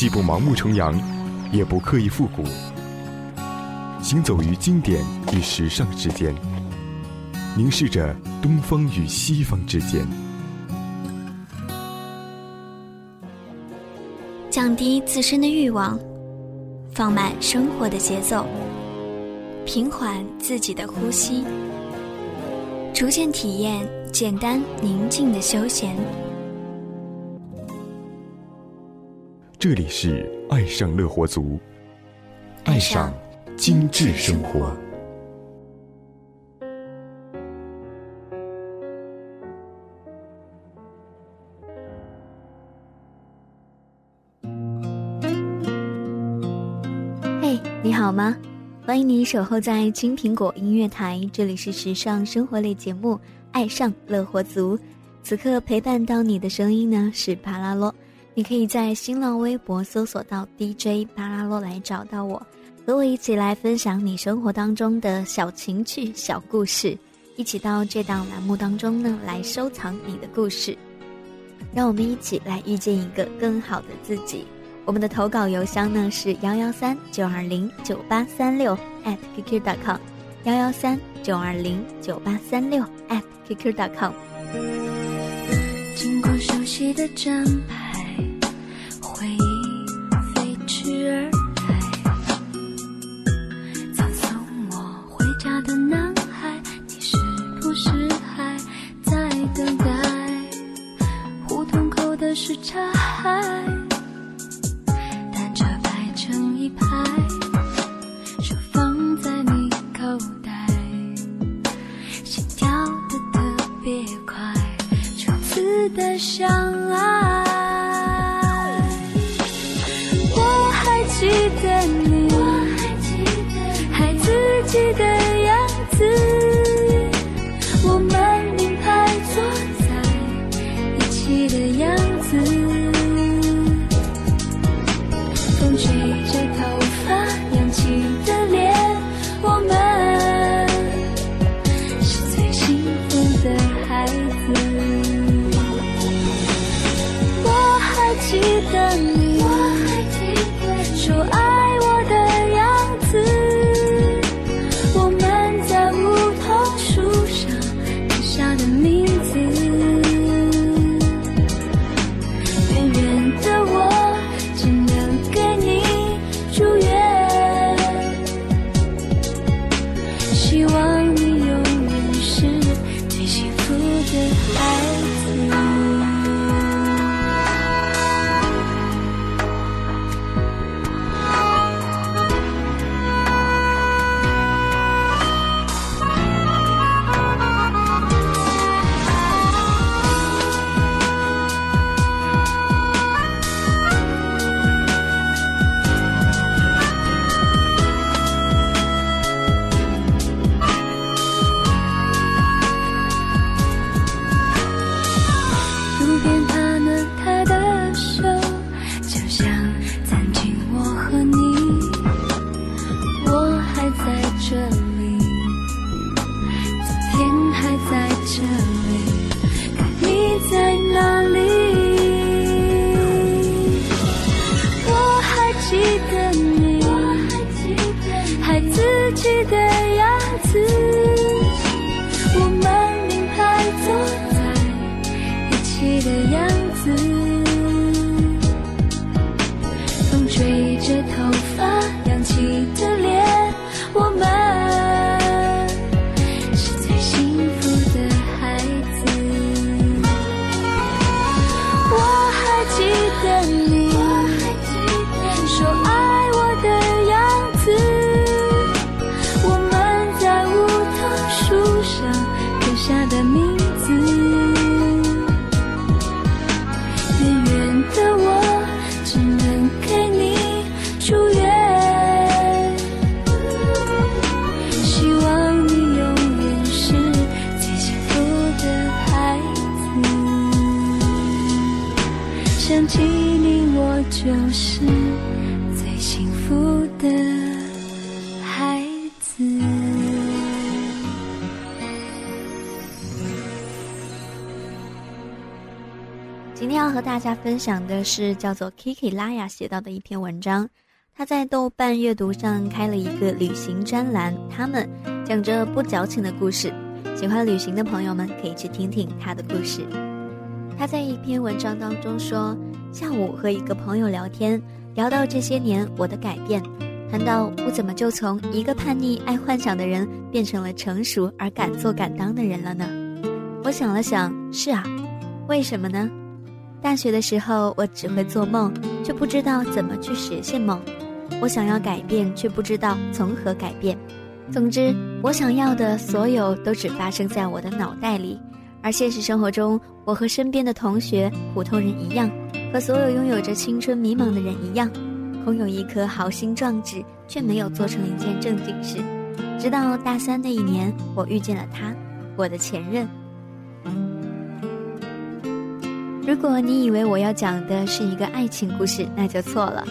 既不盲目崇洋，也不刻意复古，行走于经典与时尚之间，凝视着东方与西方之间，降低自身的欲望，放慢生活的节奏，平缓自己的呼吸，逐渐体验简单宁静的休闲。这里是爱上乐活族，爱上精致生活。嘿，你好吗？欢迎你守候在青苹果音乐台，这里是时尚生活类节目《爱上乐活族》。此刻陪伴到你的声音呢，是帕拉洛。你可以在新浪微博搜索到 DJ 巴拉洛来找到我，和我一起来分享你生活当中的小情趣、小故事，一起到这档栏目当中呢来收藏你的故事，让我们一起来遇见一个更好的自己。我们的投稿邮箱呢是幺幺三九二零九八三六 @qq.com，幺幺三九二零九八三六 @qq.com。经过熟悉的站牌。there. 今天要和大家分享的是叫做 Kiki 拉雅写到的一篇文章。他在豆瓣阅读上开了一个旅行专栏，他们讲着不矫情的故事。喜欢旅行的朋友们可以去听听他的故事。他在一篇文章当中说，下午和一个朋友聊天，聊到这些年我的改变，谈到我怎么就从一个叛逆爱幻想的人变成了成熟而敢做敢当的人了呢？我想了想，是啊，为什么呢？大学的时候，我只会做梦，却不知道怎么去实现梦。我想要改变，却不知道从何改变。总之，我想要的所有都只发生在我的脑袋里。而现实生活中，我和身边的同学、普通人一样，和所有拥有着青春迷茫的人一样，空有一颗豪心壮志，却没有做成一件正经事。直到大三那一年，我遇见了他，我的前任。如果你以为我要讲的是一个爱情故事，那就错了。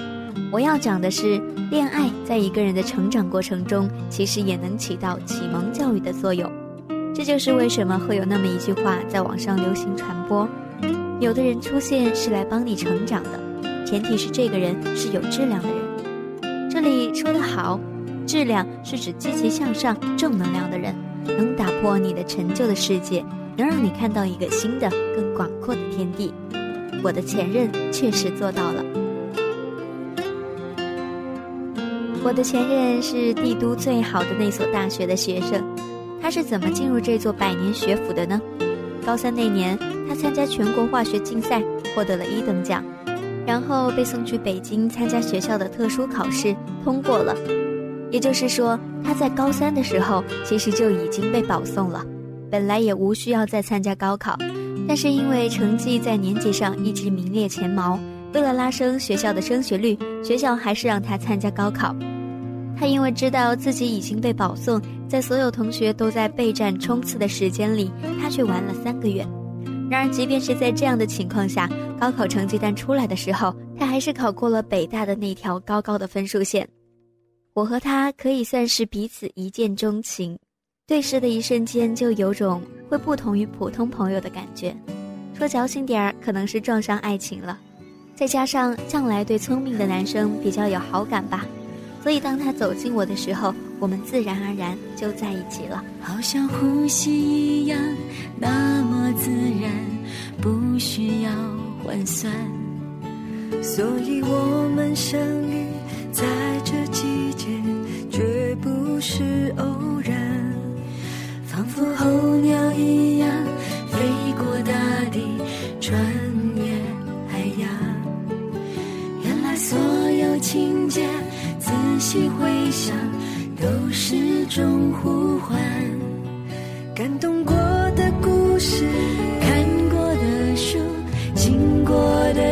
我要讲的是，恋爱在一个人的成长过程中，其实也能起到启蒙教育的作用。这就是为什么会有那么一句话在网上流行传播：有的人出现是来帮你成长的，前提是这个人是有质量的人。这里说的好，质量是指积极向上、正能量的人，能打破你的陈旧的世界。能让你看到一个新的、更广阔的天地。我的前任确实做到了。我的前任是帝都最好的那所大学的学生，他是怎么进入这座百年学府的呢？高三那年，他参加全国化学竞赛，获得了一等奖，然后被送去北京参加学校的特殊考试，通过了。也就是说，他在高三的时候其实就已经被保送了。本来也无需要再参加高考，但是因为成绩在年级上一直名列前茅，为了拉升学校的升学率，学校还是让他参加高考。他因为知道自己已经被保送，在所有同学都在备战冲刺的时间里，他却玩了三个月。然而，即便是在这样的情况下，高考成绩单出来的时候，他还是考过了北大的那条高高的分数线。我和他可以算是彼此一见钟情。对视的一瞬间，就有种会不同于普通朋友的感觉。说矫情点儿，可能是撞上爱情了。再加上向来对聪明的男生比较有好感吧，所以当他走近我的时候，我们自然而然就在一起了。好像呼吸一样，那么自然，不需要换算。所以我们相遇在这季节，绝不是偶然。仿佛候鸟一样飞过大地，穿越海洋。原来所有情节，仔细回想，都是种呼唤。感动过的故事，看过的书，经过的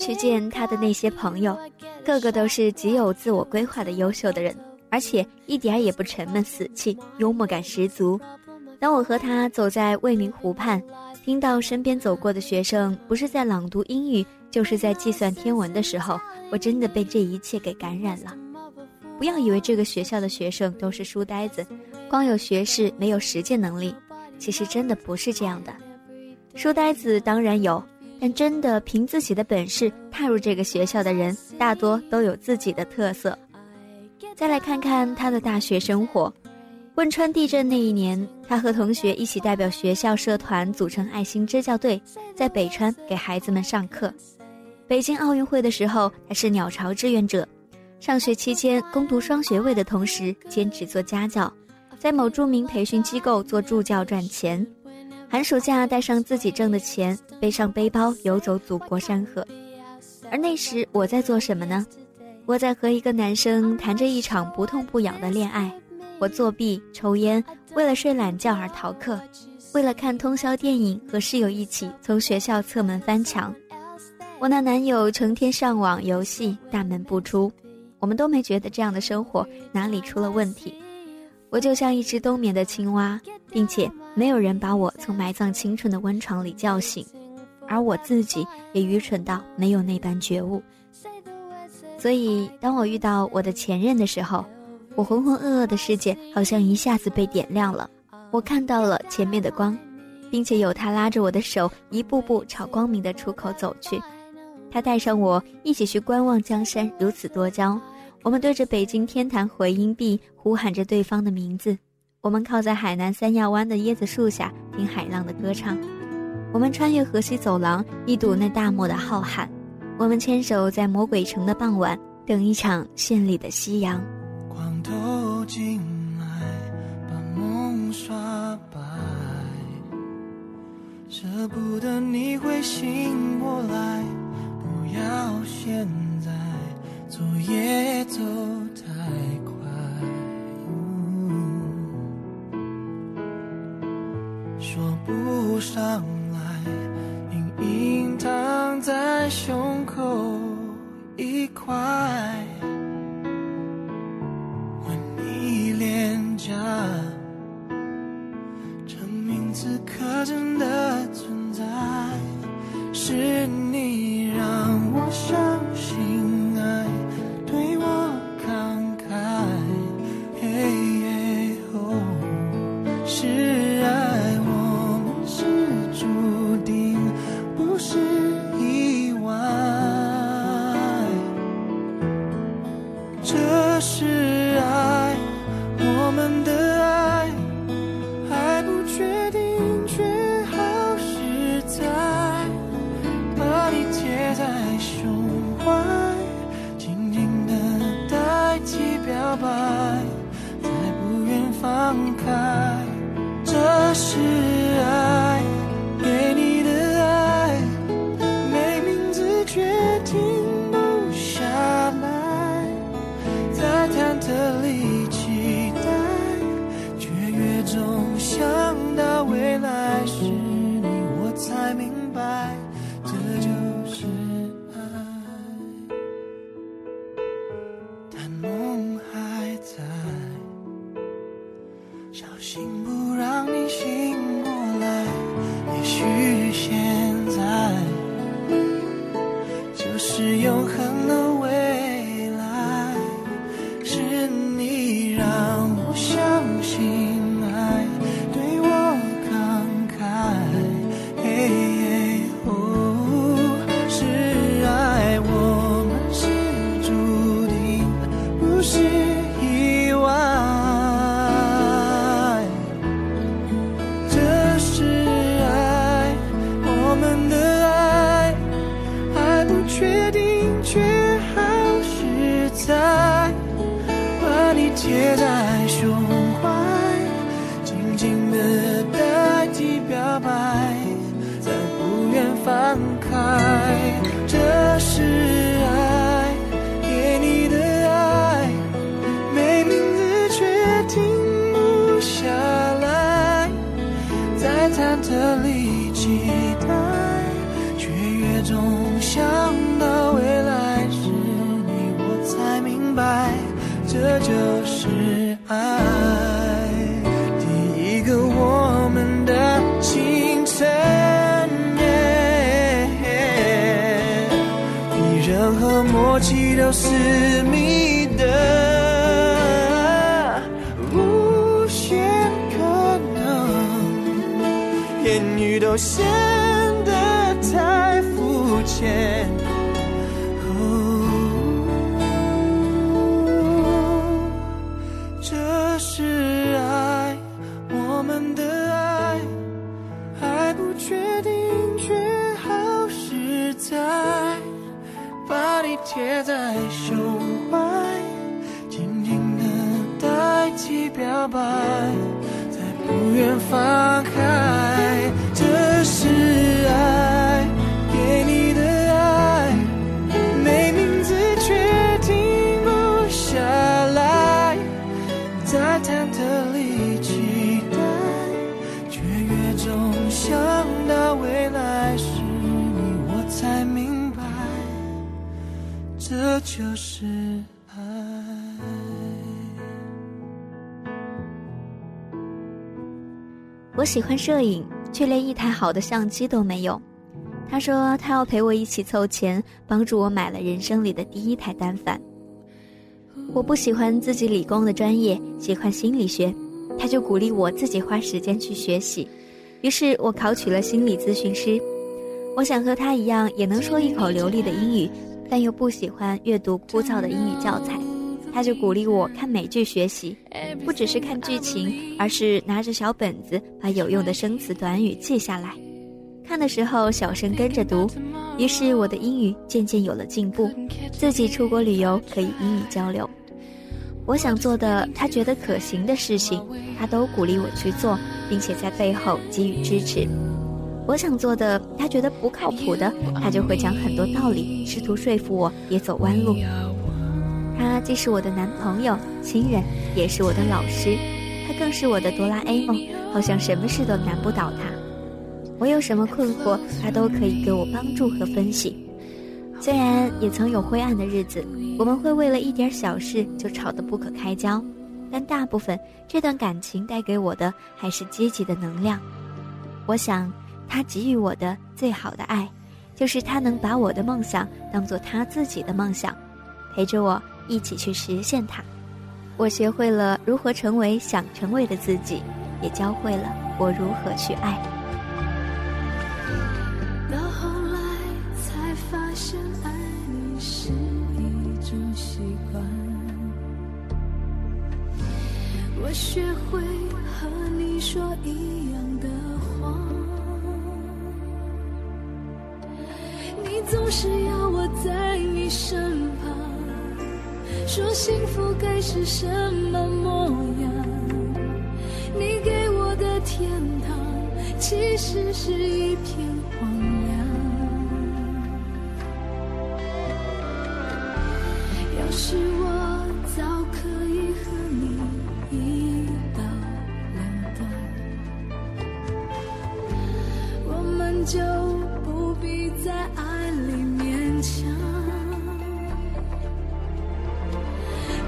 去见他的那些朋友，个个都是极有自我规划的优秀的人，而且一点也不沉闷死气，幽默感十足。当我和他走在未名湖畔，听到身边走过的学生不是在朗读英语，就是在计算天文的时候，我真的被这一切给感染了。不要以为这个学校的学生都是书呆子，光有学识没有实践能力，其实真的不是这样的。书呆子当然有。但真的凭自己的本事踏入这个学校的人，大多都有自己的特色。再来看看他的大学生活。汶川地震那一年，他和同学一起代表学校社团组成爱心支教队，在北川给孩子们上课。北京奥运会的时候，他是鸟巢志愿者。上学期间攻读双学位的同时，兼职做家教，在某著名培训机构做助教赚钱。寒暑假带上自己挣的钱，背上背包游走祖国山河。而那时我在做什么呢？我在和一个男生谈着一场不痛不痒的恋爱。我作弊、抽烟，为了睡懒觉而逃课，为了看通宵电影和室友一起从学校侧门翻墙。我那男友成天上网游戏，大门不出。我们都没觉得这样的生活哪里出了问题。我就像一只冬眠的青蛙，并且没有人把我从埋葬青春的温床里叫醒，而我自己也愚蠢到没有那般觉悟。所以，当我遇到我的前任的时候，我浑浑噩噩的世界好像一下子被点亮了。我看到了前面的光，并且有他拉着我的手，一步步朝光明的出口走去。他带上我一起去观望江山如此多娇。我们对着北京天坛回音壁呼喊着对方的名字，我们靠在海南三亚湾的椰子树下听海浪的歌唱，我们穿越河西走廊一睹那大漠的浩瀚，我们牵手在魔鬼城的傍晚等一场绚丽的夕阳。光透进来，把梦刷白，舍不得你会醒过来，不要现在。昨夜言语都显得太肤浅。哦这是爱，我们的爱，还不确定，却好实在，把你贴在胸怀。紧紧的代替表白，再不愿放开。这就是爱。我喜欢摄影，却连一台好的相机都没有。他说他要陪我一起凑钱，帮助我买了人生里的第一台单反。我不喜欢自己理工的专业，喜欢心理学，他就鼓励我自己花时间去学习。于是我考取了心理咨询师。我想和他一样，也能说一口流利的英语，但又不喜欢阅读枯燥的英语教材。他就鼓励我看美剧学习，不只是看剧情，而是拿着小本子把有用的生词短语记下来。看的时候小声跟着读，于是我的英语渐渐有了进步。自己出国旅游可以英语交流。我想做的，他觉得可行的事情，他都鼓励我去做，并且在背后给予支持。我想做的，他觉得不靠谱的，他就会讲很多道理，试图说服我别走弯路。他既是我的男朋友、亲人，也是我的老师，他更是我的哆啦 A 梦，好像什么事都难不倒他。我有什么困惑，他都可以给我帮助和分析。虽然也曾有灰暗的日子，我们会为了一点小事就吵得不可开交，但大部分这段感情带给我的还是积极的能量。我想，他给予我的最好的爱，就是他能把我的梦想当做他自己的梦想，陪着我一起去实现它。我学会了如何成为想成为的自己，也教会了我如何去爱。到后来才发现，爱你是一种习惯。我学会和你说一是要我在你身旁，说幸福该是什么模样。你给我的天堂，其实是一片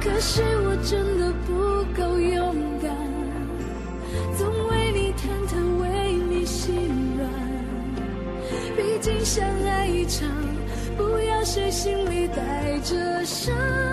可是我真的不够勇敢总为你忐忑为你心软。毕竟相爱一场不要谁心里带着伤。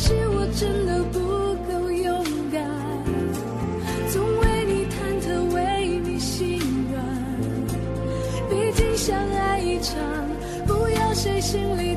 是我真的不够勇敢，总为你忐忑，为你心软。毕竟相爱一场，不要谁心里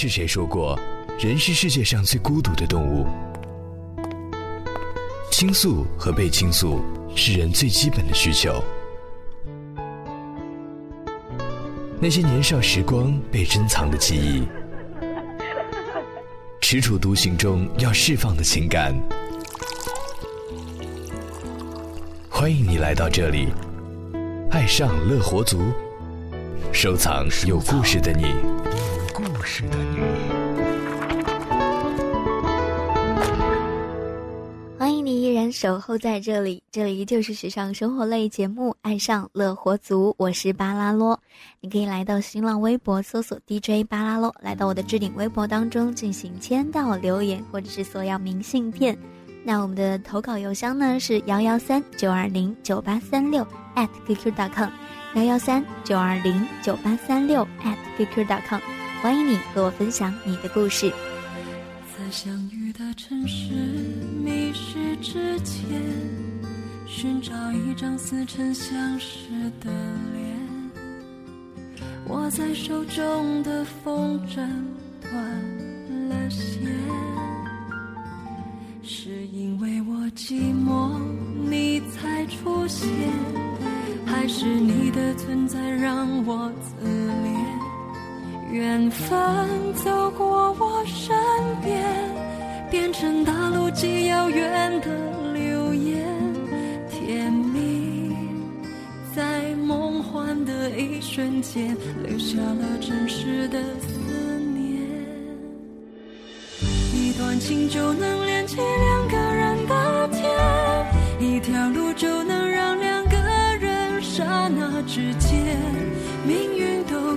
是谁说过，人是世界上最孤独的动物？倾诉和被倾诉是人最基本的需求。那些年少时光被珍藏的记忆，踟蹰独行中要释放的情感。欢迎你来到这里，爱上乐活族，收藏有故事的你。故事的你。欢迎你依然守候在这里，这里就是时尚生活类节目《爱上乐活族》，我是巴拉罗。你可以来到新浪微博搜索 DJ 巴拉罗，来到我的置顶微博当中进行签到留言或者是索要明信片。那我们的投稿邮箱呢是幺幺三九二零九八三六 at qq.com，幺幺三九二零九八三六 at qq.com，欢迎你和我分享你的故事。在相遇的城市迷失之前，寻找一张似曾相识的脸。握在手中的风筝断了线。是因为我寂寞，你才出现，还是你的存在让我自怜？缘分走过我身边，变成大陆极遥远的流言，甜蜜在梦幻的一瞬间，留下了真实的思念。一段情就能连起两个人的天，一条路就能让两个人刹那之间命运都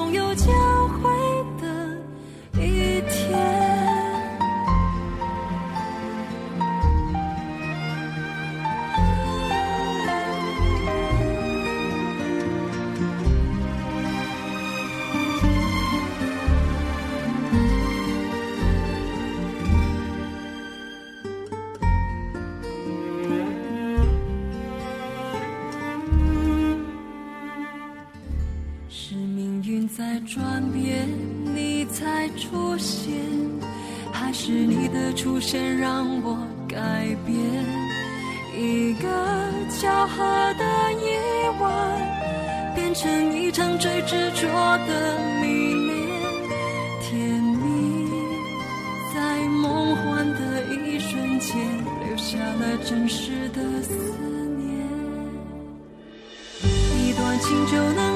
转变，你才出现，还是你的出现让我改变？一个巧合的夜晚，变成一场最执着的迷恋，甜蜜在梦幻的一瞬间，留下了真实的思念。一段情就能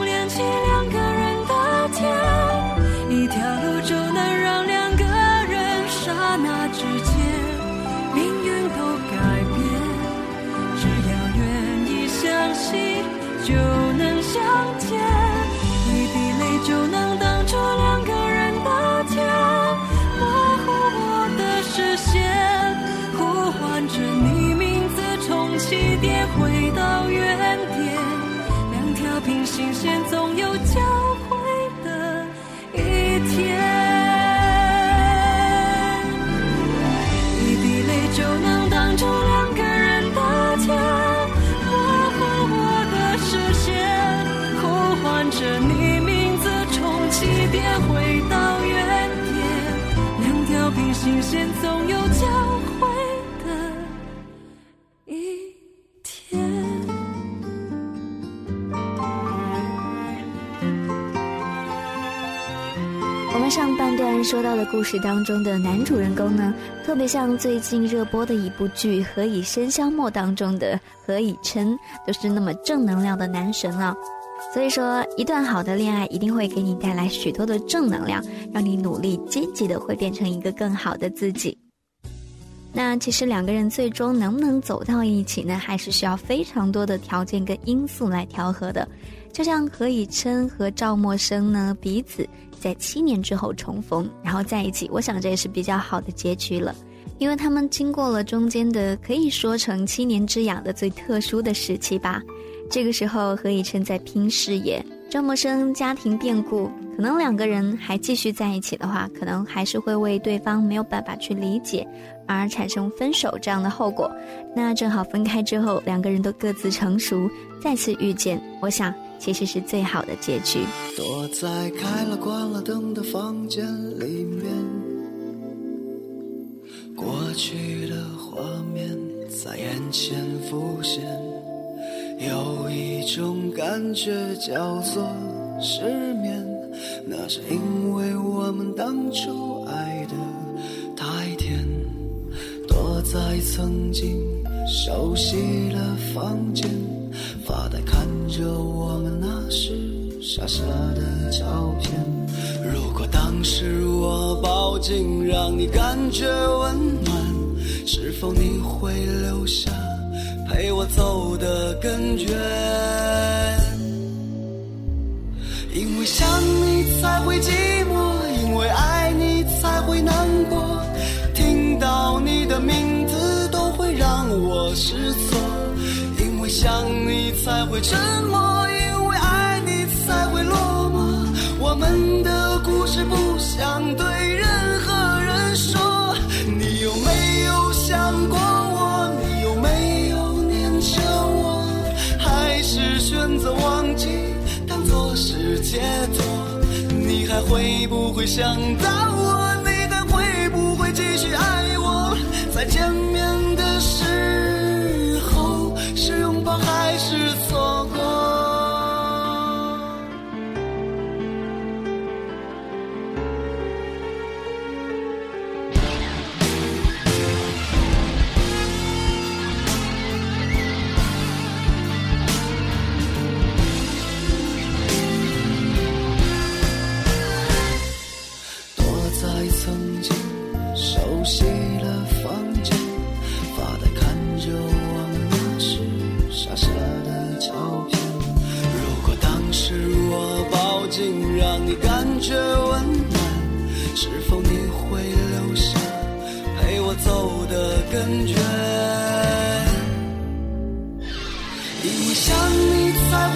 们上半段说到的故事当中的男主人公呢，特别像最近热播的一部剧《何以笙箫默》当中的何以琛，都是那么正能量的男神啊。所以说，一段好的恋爱一定会给你带来许多的正能量，让你努力积极的会变成一个更好的自己。那其实两个人最终能不能走到一起呢，还是需要非常多的条件跟因素来调和的。就像何以琛和赵默笙呢，彼此在七年之后重逢，然后在一起，我想这也是比较好的结局了，因为他们经过了中间的可以说成七年之痒的最特殊的时期吧。这个时候，何以琛在拼事业，赵默笙家庭变故，可能两个人还继续在一起的话，可能还是会为对方没有办法去理解而产生分手这样的后果。那正好分开之后，两个人都各自成熟，再次遇见，我想其实是最好的结局。躲在开了关了灯的房间里面，过去的画面在眼前浮现，有一种感觉叫做失眠，那是因为我们当初爱的太甜，躲在曾经熟悉的房间，发呆看着我们那时傻傻的照片。如果当时我抱紧，让你感觉温暖，是否你会留下陪我走得更远？因为想你才会寂寞，因为爱你才会难过。听到你的名字都会让我失措，因为想你会沉默，因为爱你才会落寞。我们的故事不想对任何人说。你有没有想过我？你有没有念着我？还是选择忘记，当作是解脱？你还会不会想到我？你还会不会继续爱我？再见面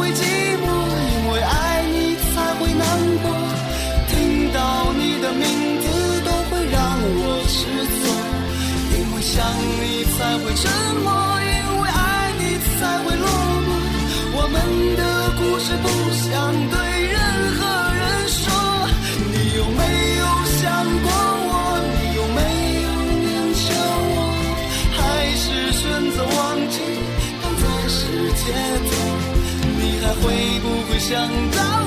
会寂寞，因为爱你才会难过。听到你的名字都会让我失措，因为想你才会沉默，因为爱你才会落寞。我们的故事不想对想到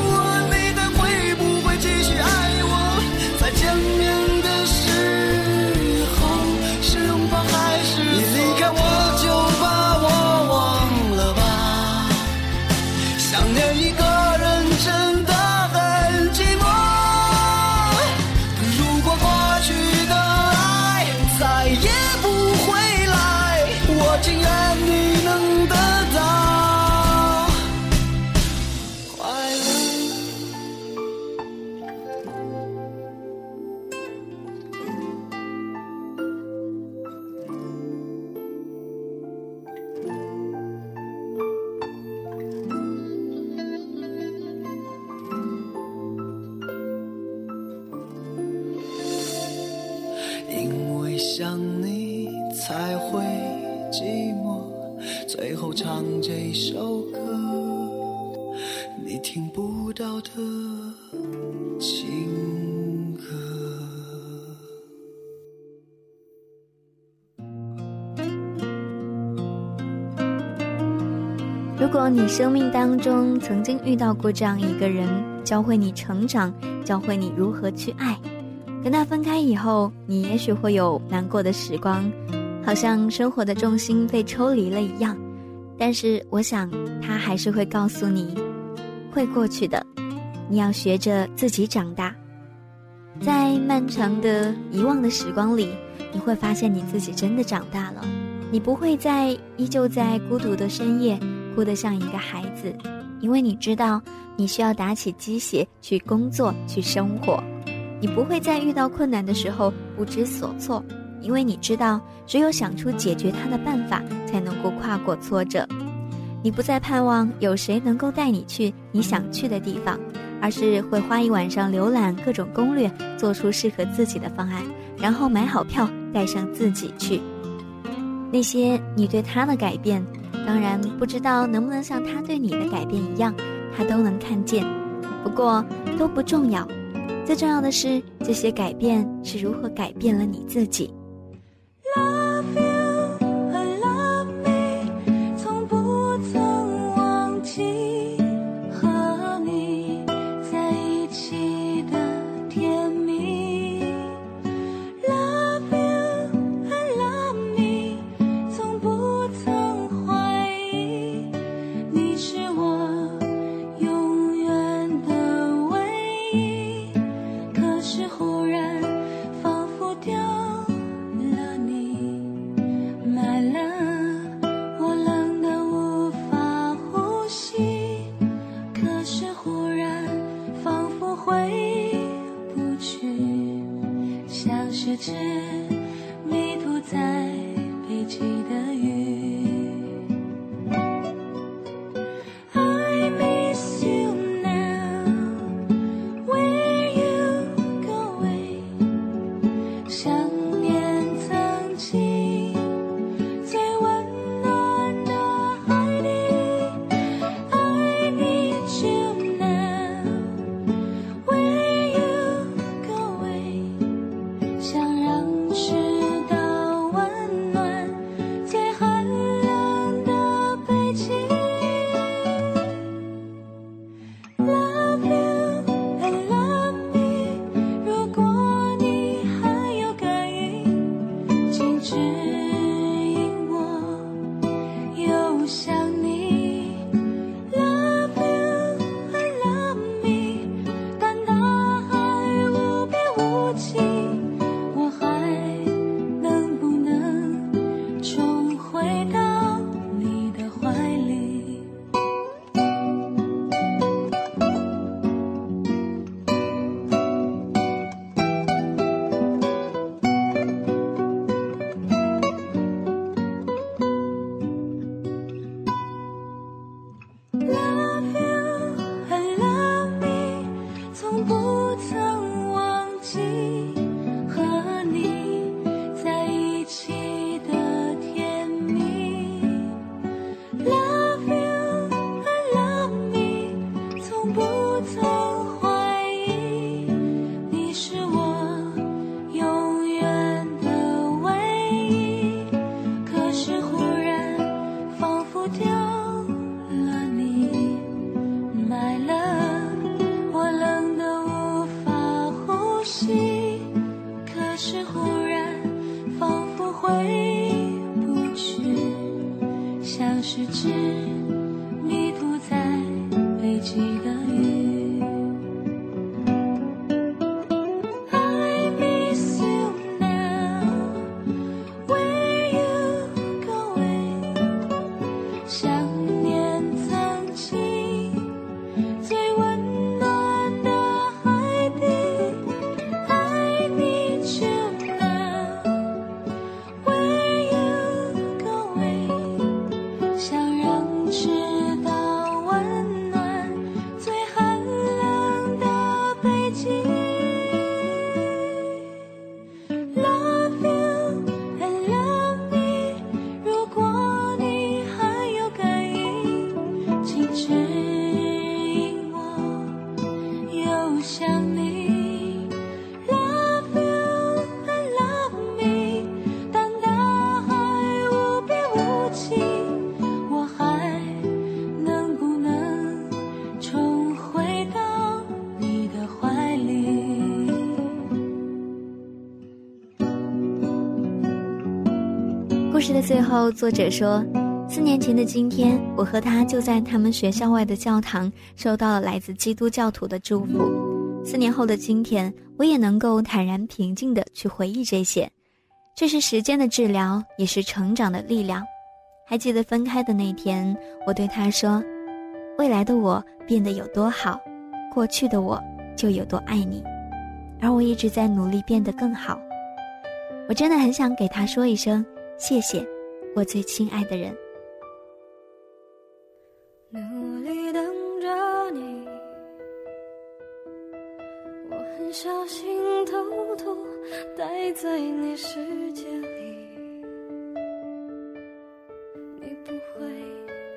你生命当中曾经遇到过这样一个人，教会你成长，教会你如何去爱，跟他分开以后，你也许会有难过的时光，好像生活的重心被抽离了一样。但是我想，他还是会告诉你，会过去的。你要学着自己长大，在漫长的遗忘的时光里，你会发现你自己真的长大了。你不会再依旧在孤独的深夜哭得像一个孩子，因为你知道你需要打起鸡血去工作去生活。你不会在遇到困难的时候不知所措，因为你知道只有想出解决它的办法，才能够跨过挫折。你不再盼望有谁能够带你去你想去的地方，而是会花一晚上浏览各种攻略，做出适合自己的方案，然后买好票带上自己去。那些你对他的改变，当然不知道能不能像他对你的改变一样，他都能看见。不过都不重要，最重要的是这些改变是如何改变了你自己。最后，作者说，四年前的今天，我和他就在他们学校外的教堂收到了来自基督教徒的祝福。四年后的今天，我也能够坦然平静地去回忆这些，这是时间的治疗，也是成长的力量。还记得分开的那天，我对他说：“未来的我变得有多好，过去的我就有多爱你。”而我一直在努力变得更好。我真的很想给他说一声谢谢，我最亲爱的人。努力等着你，我很小心偷偷待在你世界里，你不会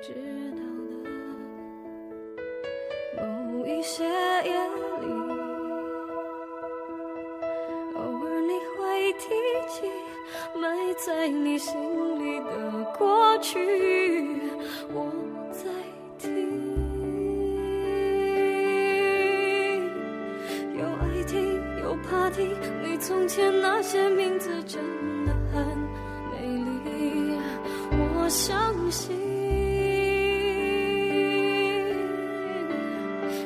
知道的。某一些夜埋在你心里的过去，我在听。有爱听，有怕听，你从前那些名字真的很美丽，我相信。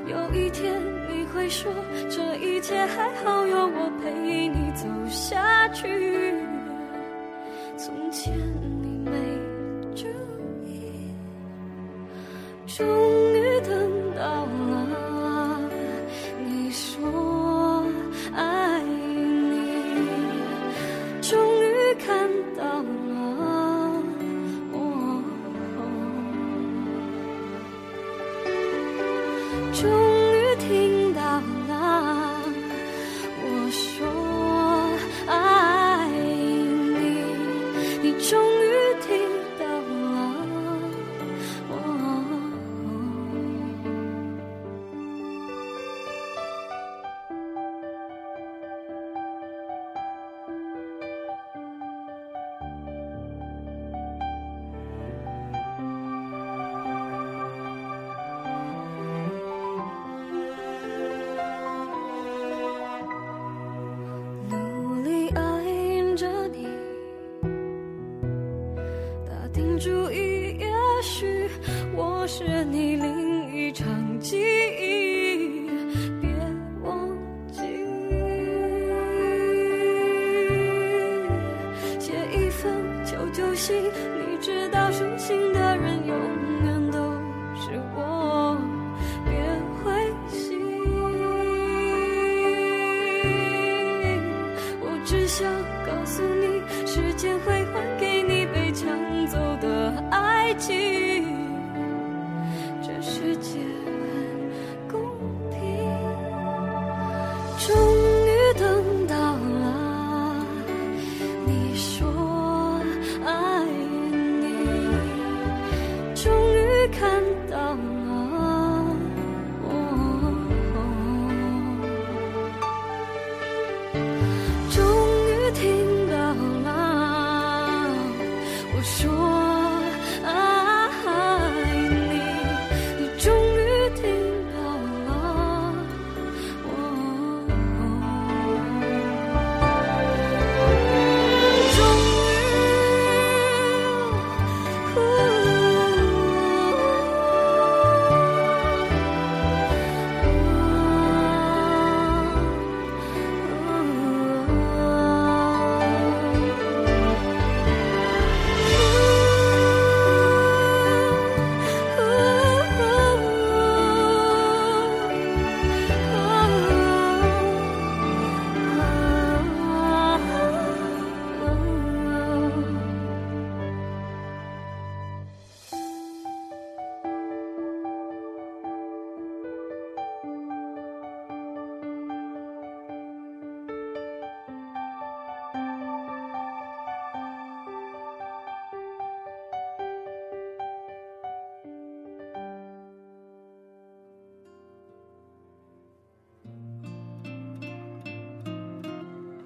有一天你会说，这一切还好，有我陪你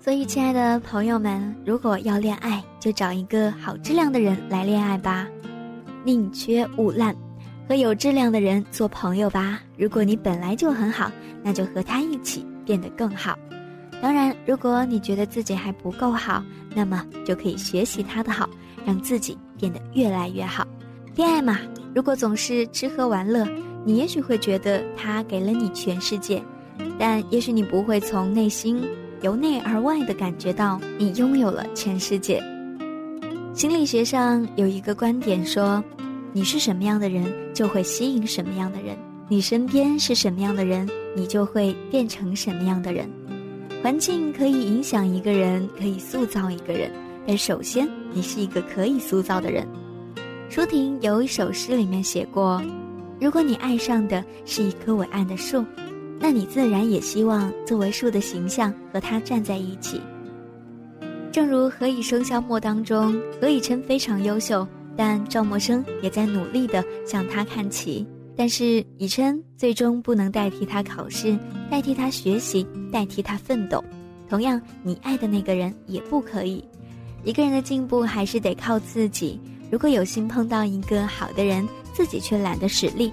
所以，亲爱的朋友们，如果要恋爱，就找一个好质量的人来恋爱吧，宁缺毋滥，和有质量的人做朋友吧。如果你本来就很好，那就和他一起变得更好。当然，如果你觉得自己还不够好，那么就可以学习他的好，让自己变得越来越好。恋爱嘛，如果总是吃喝玩乐，你也许会觉得他给了你全世界，但也许你不会从内心。由内而外的感觉到你拥有了全世界。心理学上有一个观点说，你是什么样的人，就会吸引什么样的人；你身边是什么样的人，你就会变成什么样的人。环境可以影响一个人，可以塑造一个人，但首先你是一个可以塑造的人。舒婷有一首诗里面写过：“如果你爱上的是一棵伟岸的树。”那你自然也希望作为树的形象和他站在一起。正如《何以笙箫默》当中，何以琛非常优秀，但赵默笙也在努力地向他看齐。但是以琛最终不能代替他考试，代替他学习，代替他奋斗。同样，你爱的那个人也不可以。一个人的进步还是得靠自己。如果有幸碰到一个好的人，自己却懒得使力。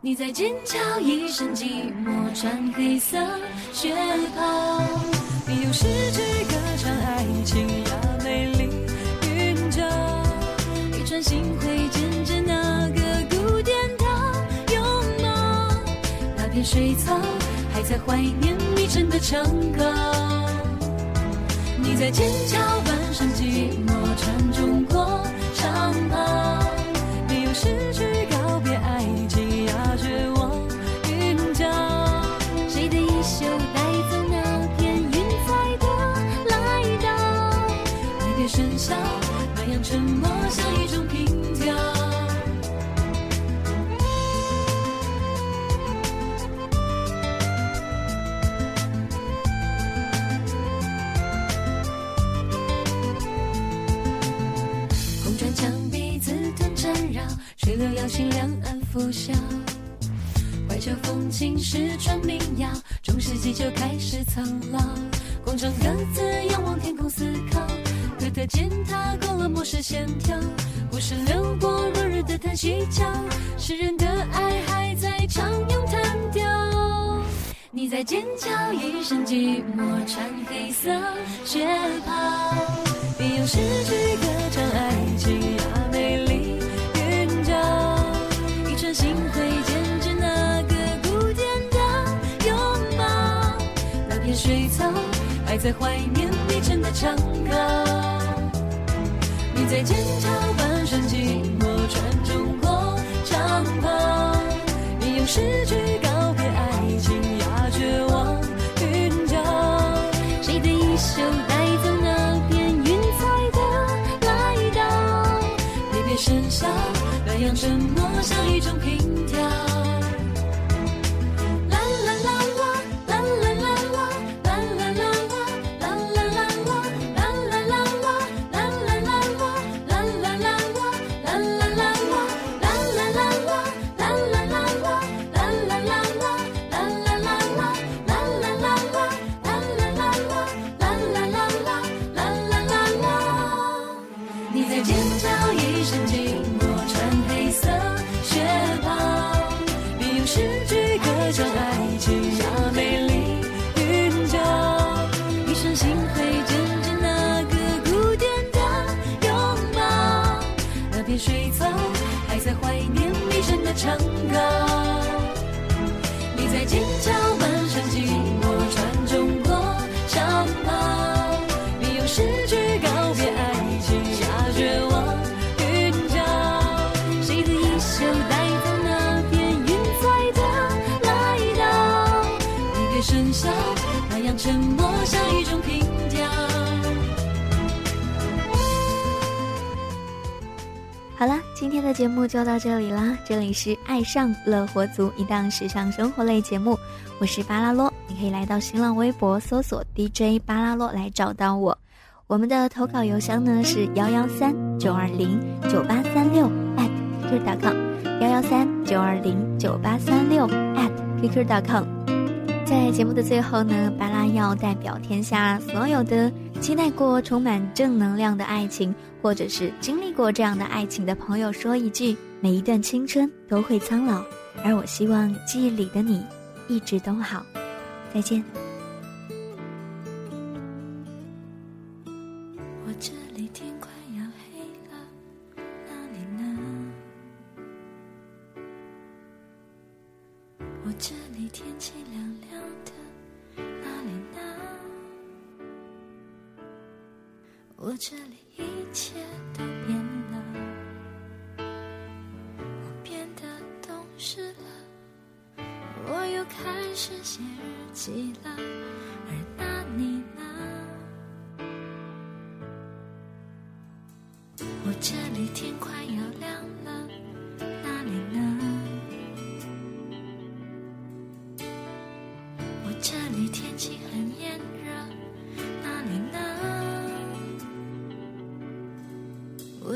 你在尖叫一声寂寞，穿黑色血袍。你用诗句歌唱爱情呀，美丽韵脚。一串心会见证那个古典的拥抱。那片水草还在怀念迷城的长高。你在尖叫半生寂寞，穿中国长袍。你用诗句流摇醒两岸拂晓。怀旧风情是传民谣，中世纪就开始苍老。广场各自仰望天空思考，哥特践踏过了末世线条。故事流过落日的叹息桥，诗人的爱还在唱咏叹调。你在尖叫一身寂寞，穿黑色血袍。别用诗句歌唱爱情水草还在怀念迷城的长高。你在尖叫半生寂寞，穿中国长袍。你用诗句告别爱情呀，绝望韵脚。谁的衣袖带走那片云彩的来到？你别喧嚣，那样沉默像一种平今天的节目就到这里啦。这里是爱上乐活族一档时尚生活类节目，我是巴拉洛。你可以来到新浪微博搜索 DJ 巴拉洛来找到我。我们的投稿邮箱呢是幺幺三九二零九八三六 at @qq.com，幺幺三九二零九八三六 at @qq.com。在节目的最后呢，巴拉要代表天下所有的期待过充满正能量的爱情。或者是经历过这样的爱情的朋友说一句：每一段青春都会苍老，而我希望记忆里的你一直都好。再见。我这里天，气凉凉的，一切都变了，我变得懂事了，我又开始写日记了，而那你呢？我这里天快要亮了，